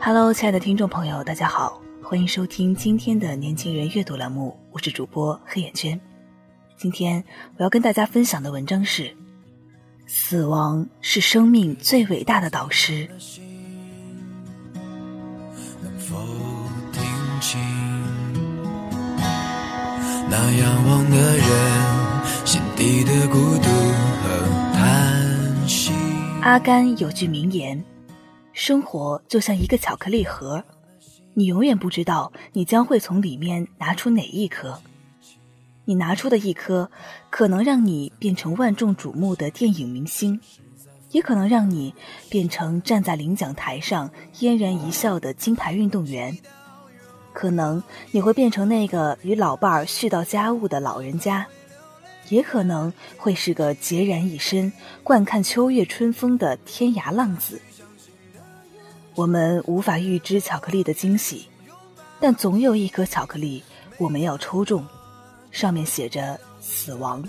Hello，亲爱的听众朋友，大家好，欢迎收听今天的年轻人阅读栏目，我是主播黑眼圈。今天我要跟大家分享的文章是《死亡是生命最伟大的导师》。那仰望的人心底的孤独和叹息。阿甘有句名言。生活就像一个巧克力盒，你永远不知道你将会从里面拿出哪一颗。你拿出的一颗，可能让你变成万众瞩目的电影明星，也可能让你变成站在领奖台上嫣然一笑的金牌运动员。可能你会变成那个与老伴儿絮叨家务的老人家，也可能会是个孑然一身、惯看秋月春风的天涯浪子。我们无法预知巧克力的惊喜，但总有一颗巧克力我们要抽中，上面写着“死亡”。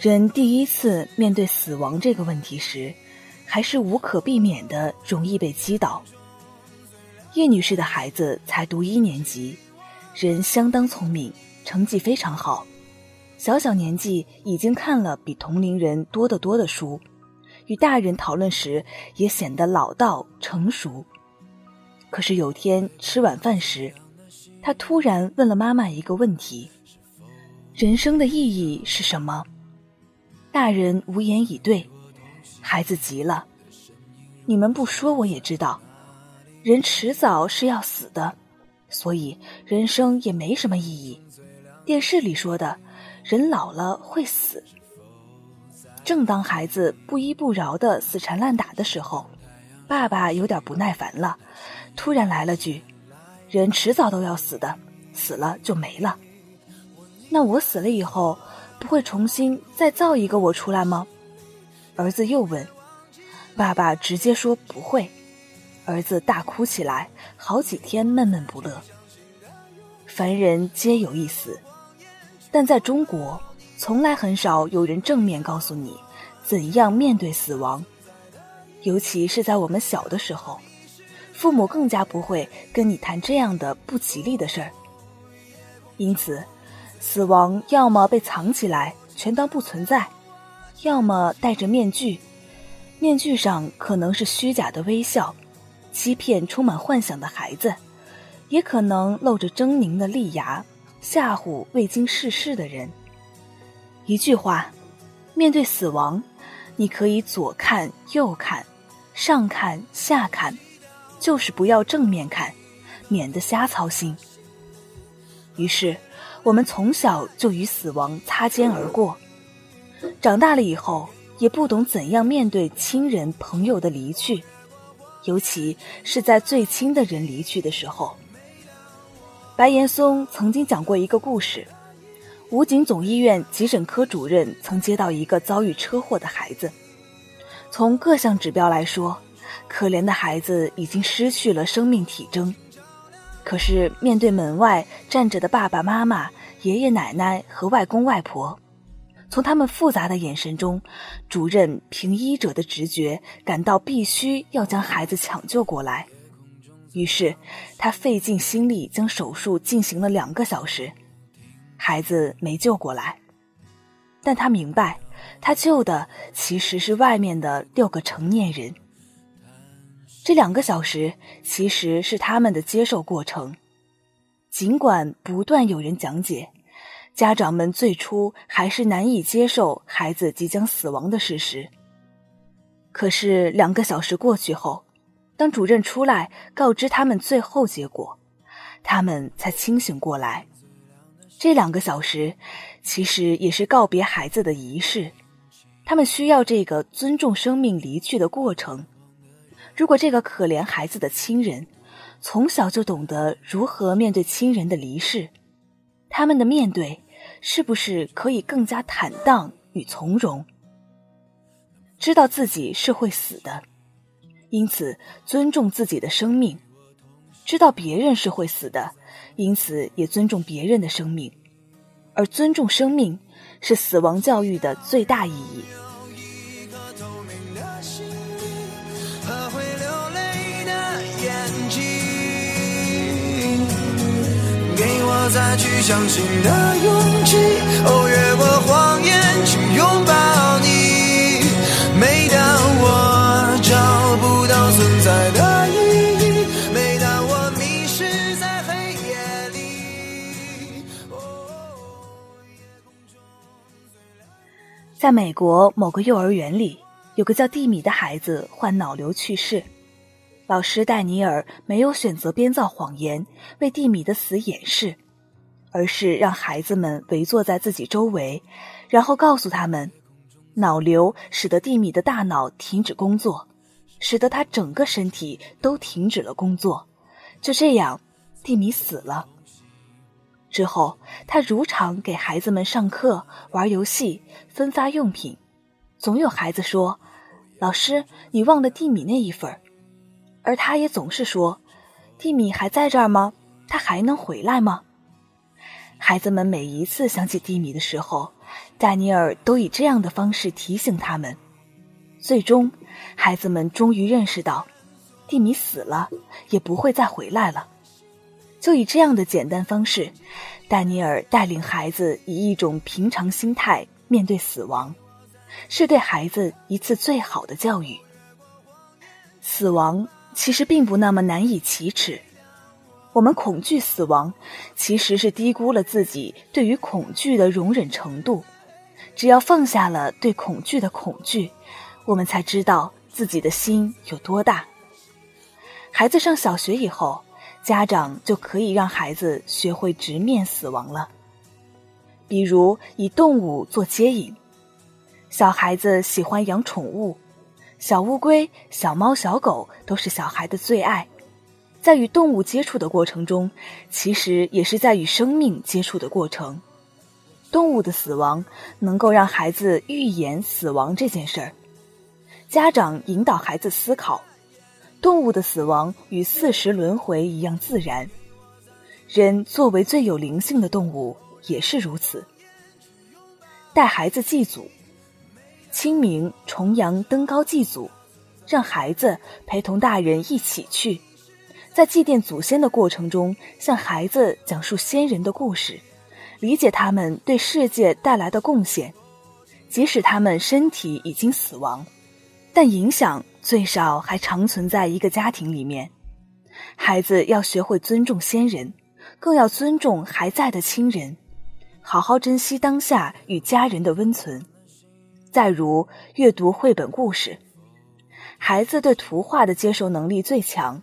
人第一次面对死亡这个问题时，还是无可避免的容易被击倒。叶女士的孩子才读一年级，人相当聪明，成绩非常好，小小年纪已经看了比同龄人多得多的书。与大人讨论时，也显得老道成熟。可是有天吃晚饭时，他突然问了妈妈一个问题：“人生的意义是什么？”大人无言以对，孩子急了：“你们不说我也知道，人迟早是要死的，所以人生也没什么意义。电视里说的，人老了会死。”正当孩子不依不饶的死缠烂打的时候，爸爸有点不耐烦了，突然来了句：“人迟早都要死的，死了就没了。那我死了以后，不会重新再造一个我出来吗？”儿子又问，爸爸直接说不会。儿子大哭起来，好几天闷闷不乐。凡人皆有一死，但在中国。从来很少有人正面告诉你怎样面对死亡，尤其是在我们小的时候，父母更加不会跟你谈这样的不吉利的事儿。因此，死亡要么被藏起来，全当不存在；要么戴着面具，面具上可能是虚假的微笑，欺骗充满幻想的孩子，也可能露着狰狞的利牙，吓唬未经世事的人。一句话，面对死亡，你可以左看右看，上看下看，就是不要正面看，免得瞎操心。于是，我们从小就与死亡擦肩而过，长大了以后也不懂怎样面对亲人朋友的离去，尤其是在最亲的人离去的时候。白岩松曾经讲过一个故事。武警总医院急诊科主任曾接到一个遭遇车祸的孩子，从各项指标来说，可怜的孩子已经失去了生命体征。可是面对门外站着的爸爸妈妈、爷爷奶奶和外公外婆，从他们复杂的眼神中，主任凭医者的直觉感到必须要将孩子抢救过来。于是他费尽心力将手术进行了两个小时。孩子没救过来，但他明白，他救的其实是外面的六个成年人。这两个小时其实是他们的接受过程，尽管不断有人讲解，家长们最初还是难以接受孩子即将死亡的事实。可是两个小时过去后，当主任出来告知他们最后结果。他们才清醒过来。这两个小时，其实也是告别孩子的仪式。他们需要这个尊重生命离去的过程。如果这个可怜孩子的亲人从小就懂得如何面对亲人的离世，他们的面对是不是可以更加坦荡与从容？知道自己是会死的，因此尊重自己的生命；知道别人是会死的。因此，也尊重别人的生命，而尊重生命是死亡教育的最大意义。给我再去相信的勇气，哦，越过谎在美国某个幼儿园里，有个叫蒂米的孩子患脑瘤去世。老师戴尼尔没有选择编造谎言为蒂米的死掩饰，而是让孩子们围坐在自己周围，然后告诉他们，脑瘤使得蒂米的大脑停止工作，使得他整个身体都停止了工作。就这样，蒂米死了。之后，他如常给孩子们上课、玩游戏、分发用品。总有孩子说：“老师，你忘了蒂米那一份而他也总是说：“蒂米还在这儿吗？他还能回来吗？”孩子们每一次想起蒂米的时候，戴尼尔都以这样的方式提醒他们。最终，孩子们终于认识到，蒂米死了，也不会再回来了。就以这样的简单方式，丹尼尔带领孩子以一种平常心态面对死亡，是对孩子一次最好的教育。死亡其实并不那么难以启齿，我们恐惧死亡，其实是低估了自己对于恐惧的容忍程度。只要放下了对恐惧的恐惧，我们才知道自己的心有多大。孩子上小学以后。家长就可以让孩子学会直面死亡了，比如以动物做接引。小孩子喜欢养宠物，小乌龟、小猫、小狗都是小孩的最爱。在与动物接触的过程中，其实也是在与生命接触的过程。动物的死亡能够让孩子预演死亡这件事儿。家长引导孩子思考。动物的死亡与四时轮回一样自然，人作为最有灵性的动物也是如此。带孩子祭祖，清明、重阳登高祭祖，让孩子陪同大人一起去，在祭奠祖先的过程中，向孩子讲述先人的故事，理解他们对世界带来的贡献，即使他们身体已经死亡，但影响。最少还长存在一个家庭里面，孩子要学会尊重先人，更要尊重还在的亲人，好好珍惜当下与家人的温存。再如阅读绘本故事，孩子对图画的接受能力最强。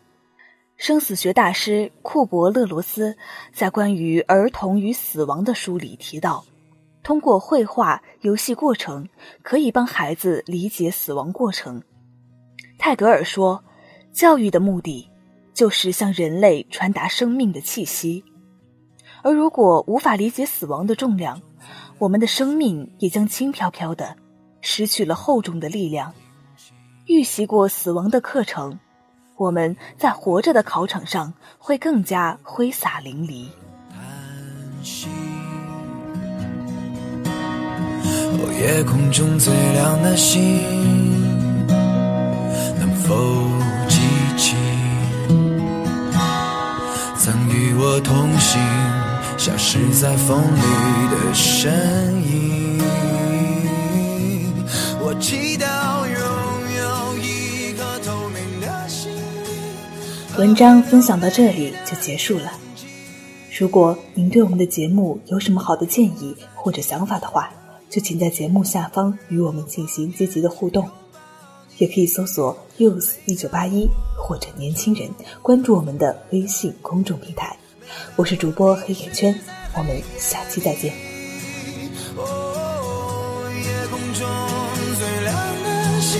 生死学大师库伯勒罗斯在关于儿童与死亡的书里提到，通过绘画游戏过程，可以帮孩子理解死亡过程。泰戈尔说：“教育的目的，就是向人类传达生命的气息。而如果无法理解死亡的重量，我们的生命也将轻飘飘的，失去了厚重的力量。预习过死亡的课程，我们在活着的考场上会更加挥洒淋漓。”哦夜空中最亮的星。否记起曾与我同行消失在风里的身影。我祈祷拥有一颗透明的心。文章分享到这里就结束了。如果您对我们的节目有什么好的建议或者想法的话就请在节目下方与我们进行积极的互动也可以搜索 “use 一九八一”或者“年轻人”，关注我们的微信公众平台。我是主播黑眼圈，我们下期再见。夜空中最亮的星，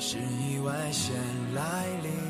是意外先来临。